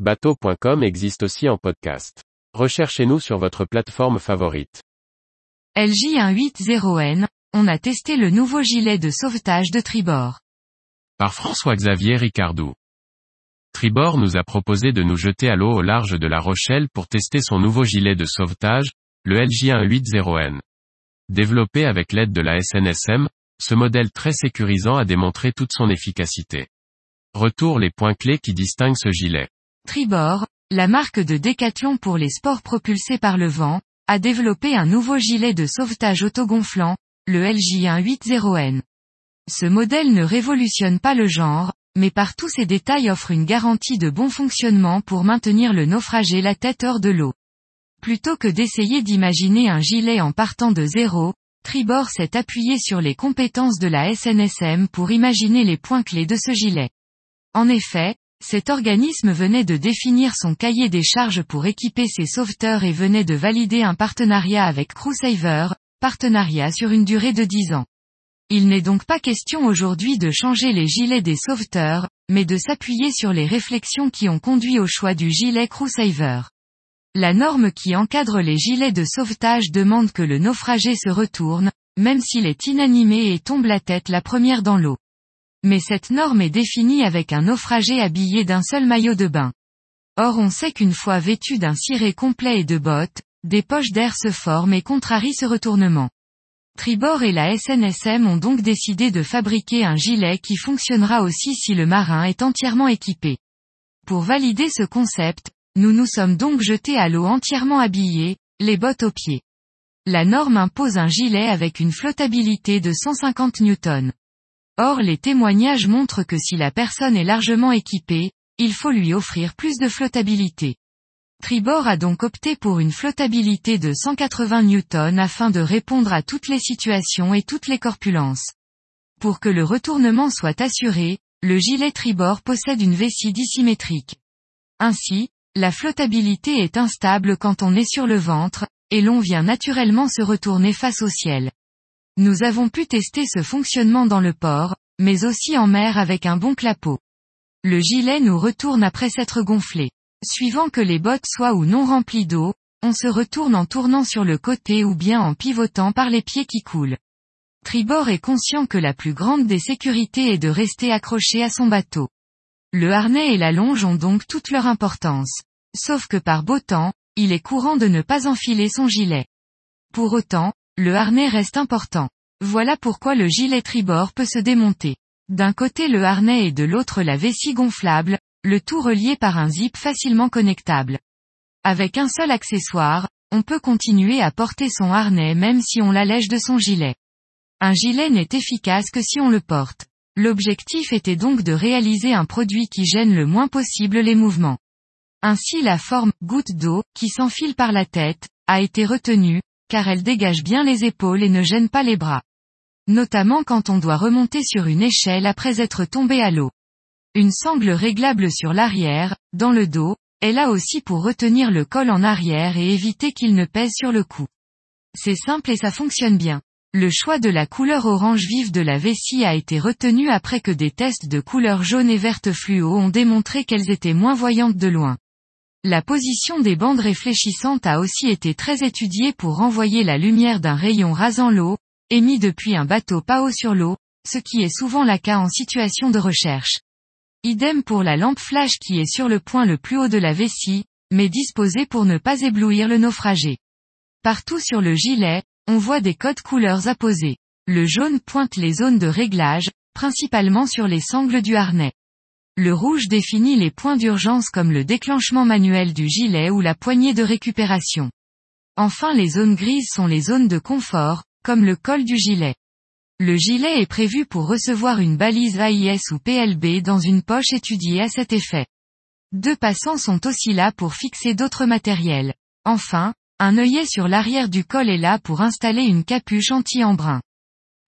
Bateau.com existe aussi en podcast. Recherchez-nous sur votre plateforme favorite. LJ180N, on a testé le nouveau gilet de sauvetage de tribord. Par François-Xavier Ricardou. Tribord nous a proposé de nous jeter à l'eau au large de La Rochelle pour tester son nouveau gilet de sauvetage, le LJ180N. Développé avec l'aide de la SNSM, ce modèle très sécurisant a démontré toute son efficacité. Retour les points clés qui distinguent ce gilet. Tribord, la marque de décathlon pour les sports propulsés par le vent, a développé un nouveau gilet de sauvetage autogonflant, le LJ180N. Ce modèle ne révolutionne pas le genre, mais par tous ses détails offre une garantie de bon fonctionnement pour maintenir le naufragé la tête hors de l'eau. Plutôt que d'essayer d'imaginer un gilet en partant de zéro, Tribord s'est appuyé sur les compétences de la SNSM pour imaginer les points clés de ce gilet. En effet, cet organisme venait de définir son cahier des charges pour équiper ses sauveteurs et venait de valider un partenariat avec Crewsaver, partenariat sur une durée de 10 ans. Il n'est donc pas question aujourd'hui de changer les gilets des sauveteurs, mais de s'appuyer sur les réflexions qui ont conduit au choix du gilet Crewsaver. La norme qui encadre les gilets de sauvetage demande que le naufragé se retourne, même s'il est inanimé et tombe la tête la première dans l'eau. Mais cette norme est définie avec un naufragé habillé d'un seul maillot de bain. Or on sait qu'une fois vêtu d'un ciré complet et de bottes, des poches d'air se forment et contrarient ce retournement. Tribord et la SNSM ont donc décidé de fabriquer un gilet qui fonctionnera aussi si le marin est entièrement équipé. Pour valider ce concept, nous nous sommes donc jetés à l'eau entièrement habillés, les bottes aux pieds. La norme impose un gilet avec une flottabilité de 150 newtons. Or les témoignages montrent que si la personne est largement équipée, il faut lui offrir plus de flottabilité. Tribord a donc opté pour une flottabilité de 180 newtons afin de répondre à toutes les situations et toutes les corpulences. Pour que le retournement soit assuré, le gilet tribord possède une vessie dissymétrique. Ainsi, la flottabilité est instable quand on est sur le ventre, et l'on vient naturellement se retourner face au ciel. Nous avons pu tester ce fonctionnement dans le port, mais aussi en mer avec un bon clapot. Le gilet nous retourne après s'être gonflé. Suivant que les bottes soient ou non remplies d'eau, on se retourne en tournant sur le côté ou bien en pivotant par les pieds qui coulent. Tribord est conscient que la plus grande des sécurités est de rester accroché à son bateau. Le harnais et la longe ont donc toute leur importance. Sauf que par beau temps, il est courant de ne pas enfiler son gilet. Pour autant, le harnais reste important. Voilà pourquoi le gilet tribord peut se démonter. D'un côté le harnais et de l'autre la vessie gonflable, le tout relié par un zip facilement connectable. Avec un seul accessoire, on peut continuer à porter son harnais même si on l'allège de son gilet. Un gilet n'est efficace que si on le porte. L'objectif était donc de réaliser un produit qui gêne le moins possible les mouvements. Ainsi la forme goutte d'eau, qui s'enfile par la tête, a été retenue, car elle dégage bien les épaules et ne gêne pas les bras. Notamment quand on doit remonter sur une échelle après être tombé à l'eau. Une sangle réglable sur l'arrière, dans le dos, est là aussi pour retenir le col en arrière et éviter qu'il ne pèse sur le cou. C'est simple et ça fonctionne bien. Le choix de la couleur orange vive de la vessie a été retenu après que des tests de couleur jaune et verte fluo ont démontré qu'elles étaient moins voyantes de loin. La position des bandes réfléchissantes a aussi été très étudiée pour renvoyer la lumière d'un rayon rasant l'eau, émis depuis un bateau pas haut sur l'eau, ce qui est souvent le cas en situation de recherche. Idem pour la lampe flash qui est sur le point le plus haut de la vessie, mais disposée pour ne pas éblouir le naufragé. Partout sur le gilet, on voit des codes couleurs apposés. Le jaune pointe les zones de réglage, principalement sur les sangles du harnais. Le rouge définit les points d'urgence comme le déclenchement manuel du gilet ou la poignée de récupération. Enfin les zones grises sont les zones de confort, comme le col du gilet. Le gilet est prévu pour recevoir une balise AIS ou PLB dans une poche étudiée à cet effet. Deux passants sont aussi là pour fixer d'autres matériels. Enfin, un œillet sur l'arrière du col est là pour installer une capuche anti-embrun.